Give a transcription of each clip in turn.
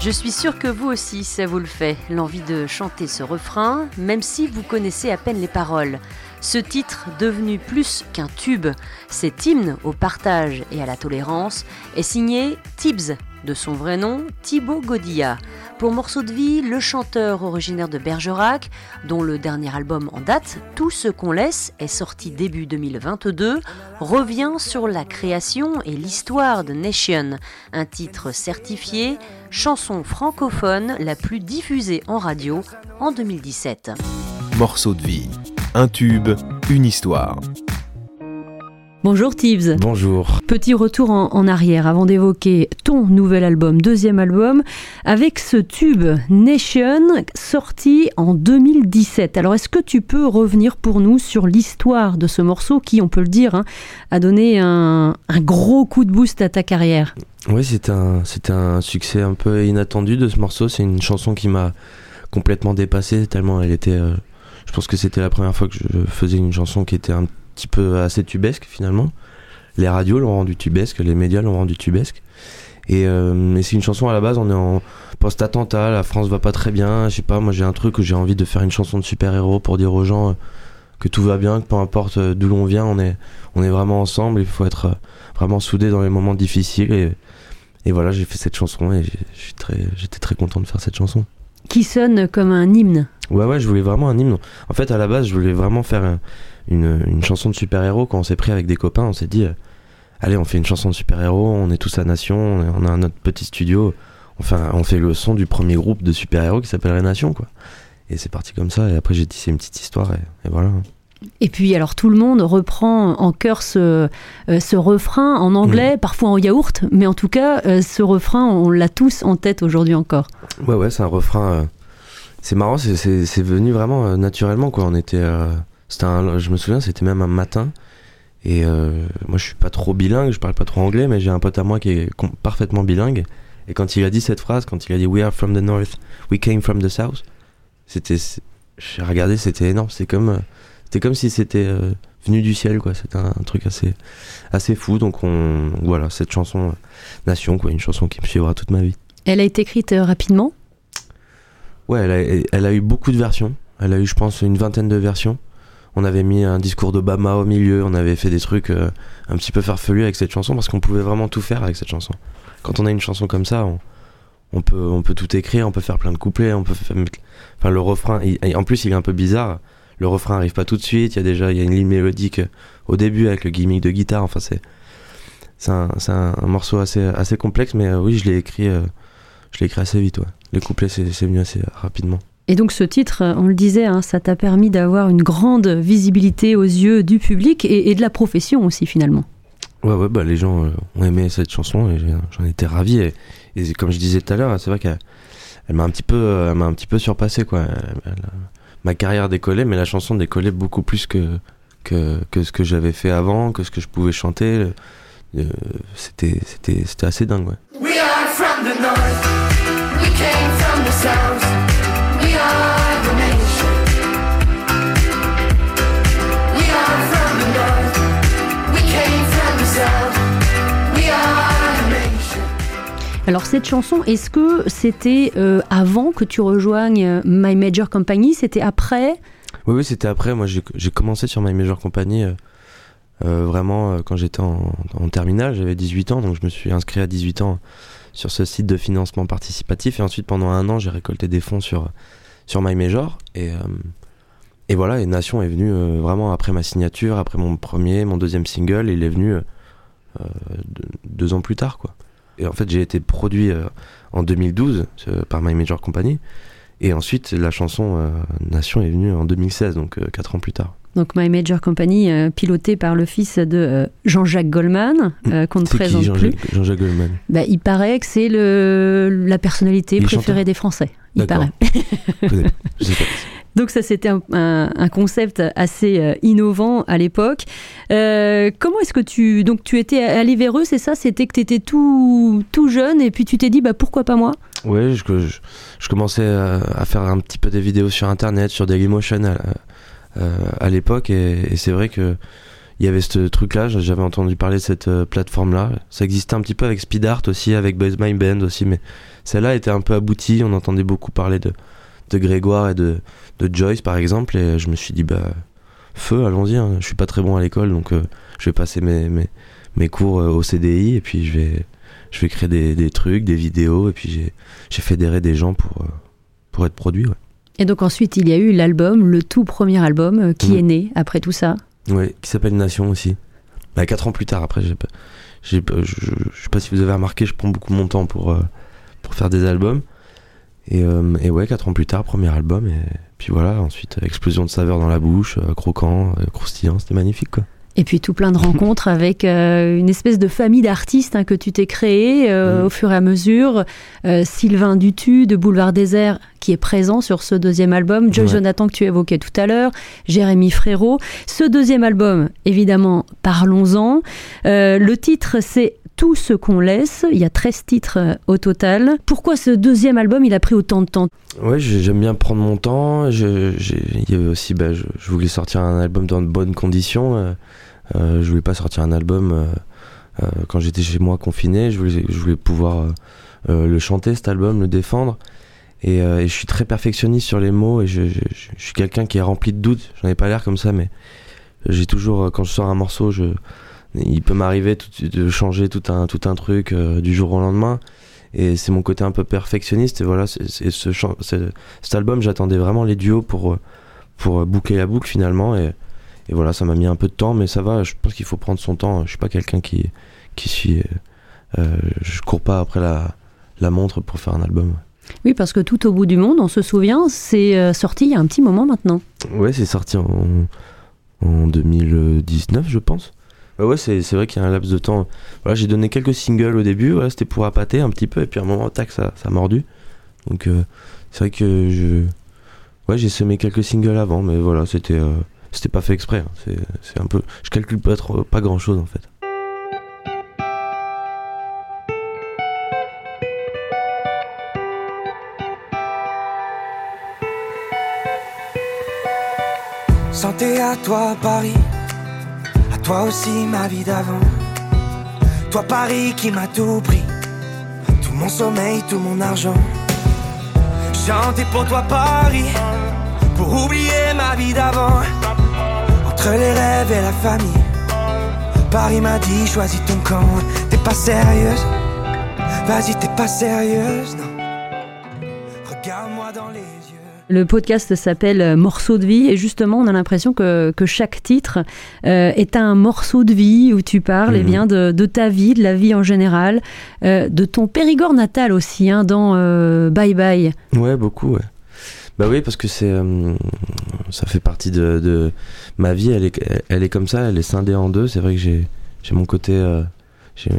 Je suis sûre que vous aussi, ça vous le fait, l'envie de chanter ce refrain, même si vous connaissez à peine les paroles. Ce titre, devenu plus qu'un tube, cet hymne au partage et à la tolérance, est signé Tibbs, de son vrai nom Thibaut Godilla. Pour Morceau de vie, le chanteur originaire de Bergerac, dont le dernier album en date, Tout ce qu'on laisse, est sorti début 2022, revient sur la création et l'histoire de Nation, un titre certifié chanson francophone la plus diffusée en radio en 2017. Morceau de vie. Un tube, une histoire. Bonjour Tibbs. Bonjour. Petit retour en, en arrière avant d'évoquer ton nouvel album, deuxième album, avec ce tube Nation sorti en 2017. Alors est-ce que tu peux revenir pour nous sur l'histoire de ce morceau qui, on peut le dire, hein, a donné un, un gros coup de boost à ta carrière? Oui, c'était un, un succès un peu inattendu de ce morceau. C'est une chanson qui m'a complètement dépassé tellement elle était... euh, je pense que c'était la première fois que je faisais une chanson qui était un petit peu assez tubesque finalement. Les radios l'ont rendu tubesque, les médias l'ont rendu tubesque. Et, euh, et c'est une chanson à la base, on est en post-attentat, la France va pas très bien, je sais pas, moi j'ai un truc où j'ai envie de faire une chanson de super-héros pour dire aux gens euh, que tout va bien, que peu importe euh, d'où l'on vient, on est, on est vraiment ensemble, il faut être euh, vraiment soudé dans les moments difficiles. Et, et voilà, j'ai fait cette chanson et j'étais très content de faire cette chanson. Qui sonne comme un hymne. Ouais, ouais, je voulais vraiment un hymne. En fait, à la base, je voulais vraiment faire un- une, une chanson de super-héros. Quand on s'est pris avec des copains, on s'est dit, euh, allez, on fait une chanson de super-héros, on est tous à Nation, on, a notre petit studio, on fait, un- on fait le son du premier groupe de super-héros qui s'appellerait Nation, quoi. Et c'est parti comme ça, et après j'ai tissé une petite histoire, et, et voilà. Et puis alors tout le monde reprend en chœur ce, euh, ce refrain en anglais, parfois en yaourt, mais en tout cas euh, ce refrain on l'a tous en tête aujourd'hui encore. Ouais, ouais, c'est un refrain. euh, c'est marrant, c'est- venu vraiment euh, naturellement, quoi. On était. euh, un, je me souviens, c'était même un matin. Et euh, moi, je suis pas trop bilingue, je parle pas trop anglais, mais j'ai un pote à moi qui est parfaitement bilingue. Et quand il a dit cette phrase, quand il a dit We are from the north, we came from the south, c'était. J'ai regardé, c'était énorme. C'est comme. C'était comme si c'était euh, venu du ciel, quoi. C'était un, un truc assez, assez fou. Donc, on, voilà, cette chanson euh, Nation, quoi. Une chanson qui me suivra toute ma vie. Elle a été écrite rapidement? Ouais, elle a, elle a eu beaucoup de versions. Elle a eu, je pense, une vingtaine de versions. On avait mis un discours d'Obama au milieu, on avait fait des trucs euh, un petit peu farfelus avec cette chanson parce qu'on pouvait vraiment tout faire avec cette chanson. Quand on a une chanson comme ça, on, on peut, on peut tout écrire, on peut faire plein de couplets, on peut faire, enfin le refrain. il- en plus, il est un peu bizarre. Le refrain arrive pas tout de suite. Il y a déjà, y a une ligne mélodique euh, au début avec le gimmick de guitare. Enfin, c'est, c'est un, un, morceau assez, assez complexe, mais euh, oui, je l'ai écrit, euh, je l'ai écrit assez vite. Ouais. Les couplets, c'est venu assez rapidement. Et donc ce titre, euh, on le disait, hein, ça t'a permis d'avoir une grande visibilité aux yeux du public et, et de la profession aussi finalement. Ouais, ouais, bah les gens euh, ont aimé cette chanson et j'en étais ravi. Et, et comme je disais tout à l'heure, c'est vrai qu'elle elle m'a un petit peu, euh, elle m'a un petit peu surpassé quoi. Elle- elle- ma carrière décollait, mais la chanson décollait beaucoup plus que que, que ce que j'avais fait avant, que ce que je pouvais chanter. Euh, c'était, c'était, c'était assez dingue. Ouais. We are from the north, we came from the south, Alors cette chanson, est-ce que c'était euh, avant que tu rejoignes euh, My Major Company? C'était après? Oui, oui, c'était après. Moi, j'ai commencé sur My Major Company euh, vraiment quand j'étais en, terminale. J'avais 18 ans, donc je me suis inscrit à 18 ans sur ce site de financement participatif. Et ensuite, pendant un an, j'ai récolté des fonds sur, sur My Major. Et, voilà, et Nation est venu vraiment après ma signature, après mon premier, mon deuxième single. Il est venu deux ans plus tard, quoi. Et en fait, j'ai été produit euh, en 2012 euh, par My Major Company. Et ensuite, la chanson euh, Nation est venue en 2016, donc 4 ans plus tard. Donc My Major Company, euh, piloté par le fils de euh, Jean-Jacques Goldman, euh, qu'on ne présente qui plus. Jean-Jacques Goldman? Bah, il paraît que c'est le, la personnalité Il préférée des Français. Il paraît. Donc ça, c'était un, concept assez euh, innovant à l'époque. Euh, comment est-ce que tu... Donc tu étais allé vers eux, c'est ça? C'était que tu étais tout, tout jeune et puis tu t'es dit, bah, pourquoi pas moi? Ouais, je, commençais à, à faire un petit peu des vidéos sur internet, sur Dailymotion à, euh, à l'époque, et, c'est vrai que il y avait ce truc-là, j'avais entendu parler de cette euh, plateforme-là. Ça existait un petit peu avec Speed Art aussi, avec Buzz My Band aussi, mais celle-là était un peu aboutie. On entendait beaucoup parler de, de Grégoire et de, de Joyce, par exemple, et je me suis dit, bah, feu, allons-y. hein. Je suis pas très bon à l'école, donc euh, je vais passer mes, mes, mes cours euh, au CDI, et puis je vais, je vais créer des, des trucs, des vidéos, et puis j'ai, j'ai fédéré des gens pour, euh, pour être produit. Ouais. Et donc ensuite, il y a eu l'album, le tout premier album, qui Mhm. est né après tout ça? Ouais, qui s'appelle Nation aussi. Bah, quatre ans plus tard, après, j'ai je, je, je sais pas si vous avez remarqué, je prends beaucoup mon temps pour, euh, pour faire des albums. Et, euh, et ouais, quatre ans plus tard, premier album, et puis voilà, ensuite, euh, explosion de saveur dans la bouche, euh, croquant, euh, croustillant, c'était magnifique quoi. Et puis tout plein de rencontres avec euh, une espèce de famille d'artistes hein, que tu t'es créé euh, Mhm. au fur et à mesure. Euh, Sylvain Dutu de Boulevard Désert qui est présent sur ce deuxième album. Joy Ouais. Jonathan que tu évoquais tout à l'heure. Jérémy Frérot. Ce deuxième album, évidemment, parlons-en. Le titre c'est tout ce qu'on laisse. Il y a 13 titres au total. Pourquoi ce deuxième album, il a pris autant de temps? Ouais, j'ai- j'aime bien prendre mon temps. Je, il y avait aussi, bah, je, je voulais sortir un album dans de bonnes conditions. Euh, je voulais pas sortir un album euh, euh, quand j'étais chez moi confiné. Je voulais, pouvoir le chanter cet album, le défendre. Et, je suis très perfectionniste sur les mots et je, suis quelqu'un qui est rempli de doutes. J'en ai pas l'air comme ça, mais j'ai toujours, quand je sors un morceau, il peut m'arriver de changer tout un, truc du jour au lendemain. Et c'est mon côté un peu perfectionniste. Et voilà, cet album, j'attendais vraiment les duos pour, pour boucler la boucle finalement. Et voilà, ça m'a mis un peu de temps, mais ça va. Je pense qu'il faut prendre son temps. Je suis pas quelqu'un qui, qui suit. euh, euh, je cours pas après la, la montre pour faire un album. Oui, parce que tout au bout du monde, on se souvient, c'est euh, sorti il y a un petit moment maintenant. Ouais, c'est sorti en, en 2019, je pense. Ouais, ouais, c'est c'est vrai qu'il y a un laps de temps. Voilà, j'ai donné quelques singles au début, voilà, c'était pour appâter un petit peu, et puis à un moment, tac, ça, ça a mordu. Donc, euh, c'est vrai que je. Ouais, j'ai semé quelques singles avant, mais voilà, c'était euh, c'était pas fait exprès. hein. C'est un peu. Je calcule pas, trop, pas grand chose en fait. Santé à toi Paris, à toi aussi ma vie d'avant. Toi Paris qui m'a tout pris, tout mon sommeil, tout mon argent. Chanter pour toi Paris, pour oublier ma vie d'avant. Entre les rêves et la famille, Paris m'a dit choisis ton camp. T'es pas sérieuse, vas-y t'es pas sérieuse, non. Regarde-moi dans les yeux. Le podcast s'appelle euh, Morceau de vie et justement on a l'impression que, que chaque titre euh, est un morceau de vie où tu parles eh Mhm. bien de, de ta vie, de la vie en général, euh, de ton Périgord natal aussi hein, dans euh, Bye Bye. Ouais, beaucoup, ouais. Bah oui, parce que c'est. euh, ça fait partie de, de ma vie, elle est, elle est comme ça, elle est scindée en deux. C'est vrai que j'ai j'ai mon côté. euh, j'ai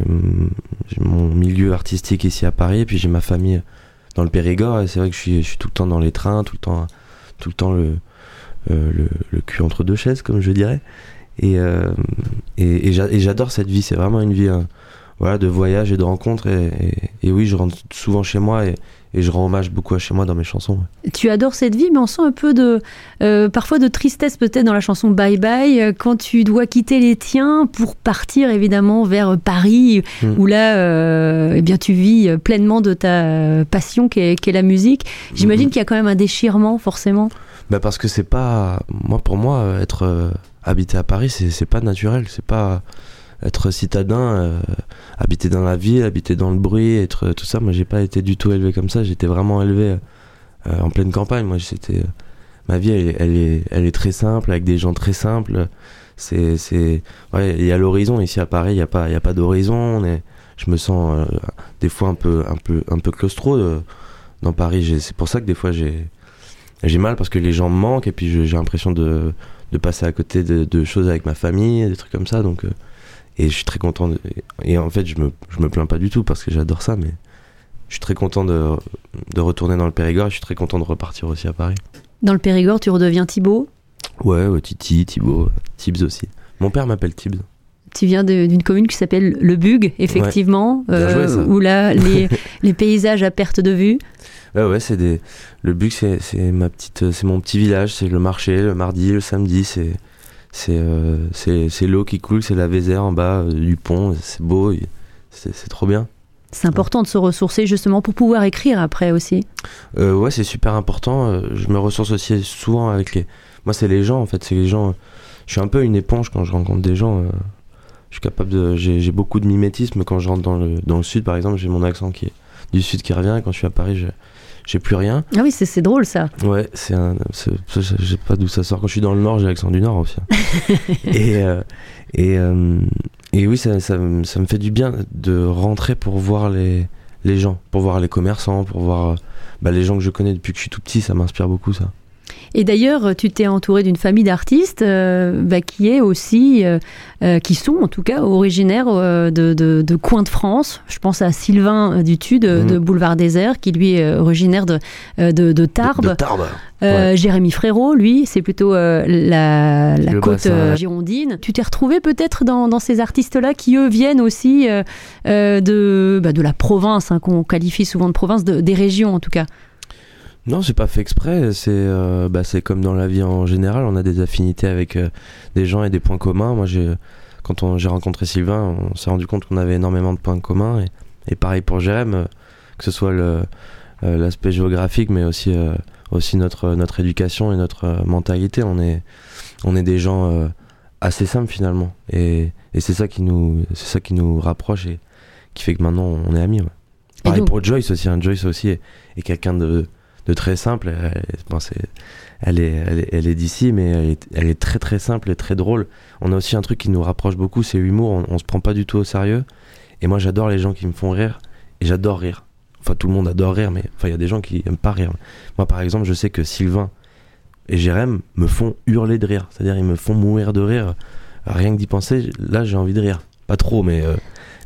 mon milieu artistique ici à Paris, et puis j'ai ma famille dans le Périgord, c'est vrai que je suis, je suis tout le temps dans les trains, tout le temps, tout le, temps le, euh, le, cul entre deux chaises, comme je dirais. Et, et, et j'a- et j'adore cette vie, c'est vraiment une vie euh, voilà, de voyage et de rencontres. Et, et- et oui, je rentre souvent chez moi et, et je rends hommage beaucoup à chez moi dans mes chansons. ouais. Tu adores cette vie mais on sent un peu de euh, parfois de tristesse peut-être dans la chanson Bye Bye euh, quand tu dois quitter les tiens pour partir évidemment vers Paris Mm. où là euh, eh bien tu vis euh, pleinement de ta passion qui est, la musique. J'imagine Mhm. qu'il y a quand même un déchirement forcément. Bah parce que c'est pas moi pour moi euh, être euh, habité à Paris c'est c'est pas naturel c'est pas être citadin euh, habiter dans la ville habiter dans le bruit être euh, tout ça. Moi j'ai pas été du tout élevé comme ça. J'étais vraiment élevé euh, en pleine campagne. Moi c'était ma vie elle, est- très simple avec des gens très simples. Il y a l'horizon. Ici à Paris il y a pas d'horizon. Je me sens des fois un peu un claustro dans Paris. C'est pour ça que des fois j'ai mal parce que les gens me manquent. Et puis j'ai l'impression de, passer à côté de, choses avec ma famille, des trucs comme ça. Et je suis très content. de- et en fait, je me, je me plains pas du tout parce que j'adore ça, mais je suis très content de, de retourner dans le Périgord et je suis très content de repartir aussi à Paris. Dans le Périgord, tu redeviens Thibaut? Ouais, ouais, Titi, Thibaut, Tibbs aussi. Mon père m'appelle Tibbs. Tu viens d'une commune qui s'appelle Le Bug, effectivement, joué, ça. où là, les, les paysages à perte de vue. Ouais, ouais, c'est des. Le c'est, c'est ma petite, c'est mon petit village. C'est le marché, le mardi, le samedi. C'est, c'est euh, c'est c'est l'eau qui coule, c'est la Vézère en bas euh, du pont, c'est beau, c'est trop bien. C'est important de se ressourcer justement pour pouvoir écrire après aussi. Euh, ouais, c'est super important. euh, je me ressource aussi souvent avec les. Moi, c'est les gens en fait. C'est les gens. Je suis un peu une éponge quand je rencontre des gens. je suis capable de. J'ai beaucoup de mimétisme quand je rentre dans le dans le sud, par exemple. J'ai mon accent qui est du sud qui revient. Et quand je suis à Paris, je j'ai plus rien. Ah oui, c'est c'est drôle ça. Ouais, c'est un. c'est- Je sais pas d'où ça sort. Quand je suis dans le nord, j'ai l'accent du nord aussi. hein. et euh, et euh, et oui, ça, ça, me- ça me fait du bien de rentrer pour voir les les gens, pour voir les commerçants, pour voir euh, bah, les gens que je connais depuis que je suis tout petit. Ça m'inspire beaucoup ça. Et d'ailleurs, tu t'es entouré d'une famille d'artistes euh, bah, qui est aussi, euh, euh, qui sont en tout cas originaires euh, de, de, de coins de France. Je pense à Sylvain Dutu de, Mhm. de Boulevard Désert, qui lui est originaire de, de, de Tarbes. Tarbes. Euh, Jérémy Frérot, lui, c'est plutôt euh, la, la côte bassin, ouais. girondine. Tu t'es retrouvé peut-être dans, dans ces artistes-là qui, eux, viennent aussi de, bah, de la province, hein, qu'on qualifie souvent de province, de- des régions en tout cas. Non, c'est pas fait exprès. C'est euh, bah, c'est comme dans la vie en général. On a des affinités avec euh, des gens et des points communs. Moi, j'ai quand on- j'ai rencontré Sylvain, on s'est rendu compte qu'on avait énormément de points communs. Et, et pareil pour Jérém, euh, que ce soit le euh, l'aspect géographique, mais aussi euh, aussi notre notre éducation et notre mentalité. On est on est des gens euh, assez simples finalement. Et, et c'est ça qui nous c'est ça qui nous rapproche et qui fait que maintenant on est amis. ouais. Pareil donc- pour Joyce aussi. hein. Joyce aussi est, est quelqu'un de de très simple. C'est- elle est, elle est, elle est d'ici, mais elle est, très très simple et très drôle. On a aussi un truc qui nous rapproche beaucoup, c'est l'humour. On, on se prend pas du tout au sérieux. Et moi, j'adore les gens qui me font rire. Et j'adore rire. Enfin, tout le monde adore rire, mais enfin, il y a des gens qui aiment pas rire. Moi, par exemple, je sais que Sylvain et Jérém me font hurler de rire. C'est-à-dire, ils me font mourir de rire. Rien que d'y penser, là, j'ai envie de rire. Pas trop, mais, euh,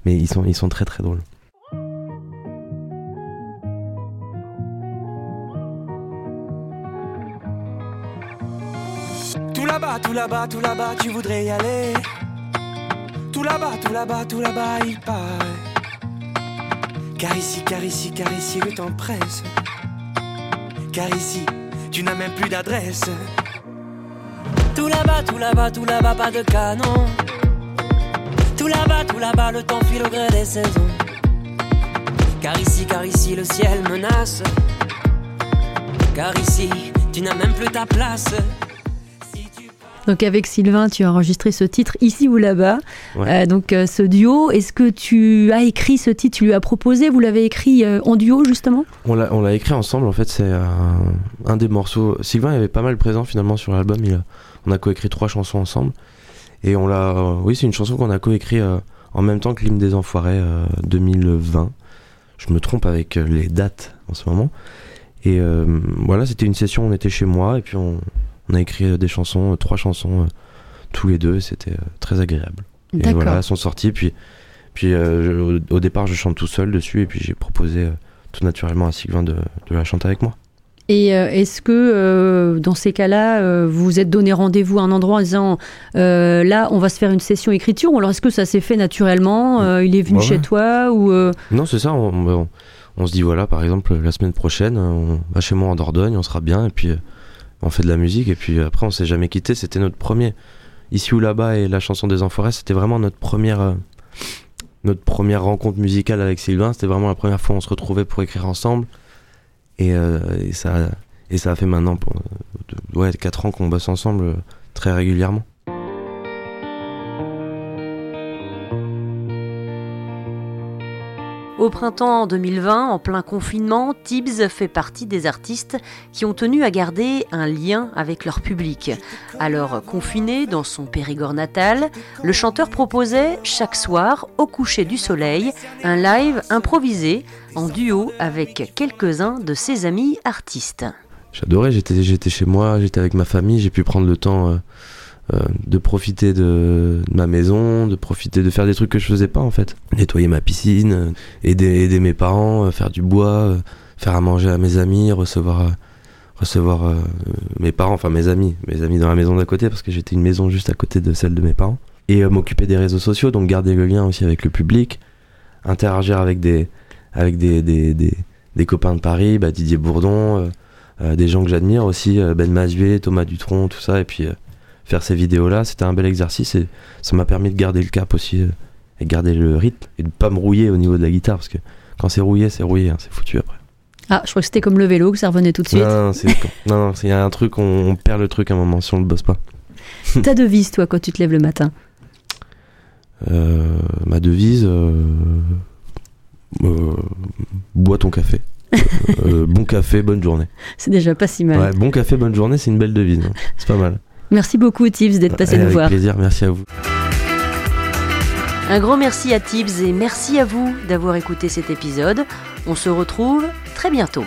mais ils, sont, ils sont très très drôles. Tout là-bas, tout là-bas, tu voudrais y aller. Tout là-bas, tout là-bas, tout là-bas, il paraît. Car ici, car ici, car ici, le temps presse. Car ici, tu n'as même plus d'adresse. Tout là-bas, tout là-bas, tout là-bas, pas de canon. Tout là-bas, tout là-bas, le temps file au gré des saisons. Car ici, car ici, le ciel menace. Car ici, tu n'as même plus ta place. Donc avec Sylvain, tu as enregistré ce titre ici ou là-bas. Ouais. Euh, donc euh, ce duo, est-ce que tu as écrit ce titre, tu lui as proposé, vous l'avez écrit euh, en duo justement? On l'a, écrit ensemble, en fait, c'est un, des morceaux. Sylvain avait pas mal présent finalement sur l'album, il on a coécrit trois chansons ensemble. Et on l'a. oui, c'est une chanson qu'on a coécrit en même temps que l'hymne des Enfoirés euh, 2020. Je me trompe avec les dates en ce moment. Et voilà, c'était une session, on était chez moi, et puis on, on a écrit euh, des chansons, euh, trois chansons euh, tous les deux, et c'était très agréable. Et voilà, elles sont sorties, puis, puis je- au, au départ, je chante tout seul dessus, et puis j'ai proposé tout naturellement à Sylvain de, de la chanter avec moi. Et est-ce que euh, dans ces cas-là, euh, vous vous êtes donné rendez-vous à un endroit en disant euh, là, on va se faire une session écriture ou alors est-ce que ça s'est fait naturellement Il est venu Ouais, chez toi ou Non, c'est ça, on, on- on se dit voilà, par exemple, la semaine prochaine, on va chez moi en Dordogne, on sera bien, et puis on fait de la musique, et puis après, on s'est jamais quitté, c'était notre premier. Ici ou là-bas, et la chanson des Enfoirés, c'était vraiment notre première. euh, notre première rencontre musicale avec Sylvain, c'était vraiment la première fois où on se retrouvait pour écrire ensemble. Et, euh, ça, et ça a fait maintenant euh, ouais, 4 ans qu'on bosse ensemble très régulièrement. Au printemps 2020, en plein confinement, Tibbs fait partie des artistes qui ont tenu à garder un lien avec leur public. Alors, confiné dans son Périgord natal, le chanteur proposait chaque soir, au coucher du soleil, un live improvisé en duo avec quelques-uns de ses amis artistes. J'adorais, j'étais, chez moi, j'étais avec ma famille, j'ai pu prendre le temps euh, euh, de profiter de, ma maison, de profiter de faire des trucs que je faisais pas en fait. Nettoyer ma piscine, euh, aider, aider mes parents, euh, faire du bois, faire à manger à mes amis, recevoir, recevoir mes parents, enfin mes amis, mes amis dans la maison d'à côté parce que j'étais une maison juste à côté de celle de mes parents. Et m'occuper des réseaux sociaux, donc garder le lien aussi avec le public, interagir avec des, avec des, des, des, des copains de Paris, bah, Didier Bourdon. euh, des gens que j'admire aussi, Ben Mazuet, Thomas Dutronc, tout ça, et puis faire ces vidéos-là. C'était un bel exercice et ça m'a permis de garder le cap aussi euh, et de garder le rythme et de pas me rouiller au niveau de la guitare parce que quand c'est rouillé, c'est rouillé, hein, c'est foutu après. Ah, je crois que c'était comme le vélo, que ça revenait tout de suite. Non, non, c'est- non, non, il y a un truc, on, on perd le truc à un moment si on le bosse pas. Ta devise, toi, quand tu te lèves le matin? Euh, ma devise, euh, euh, bois ton café. Euh, bon café, bonne journée. C'est déjà pas si mal. Ouais, bon café, bonne journée, c'est une belle devise. hein. C'est pas mal. Merci beaucoup, Tibbs, d'être passé nous avec voir. plaisir, merci à vous. Un grand merci à Tibbs et merci à vous d'avoir écouté cet épisode. On se retrouve très bientôt.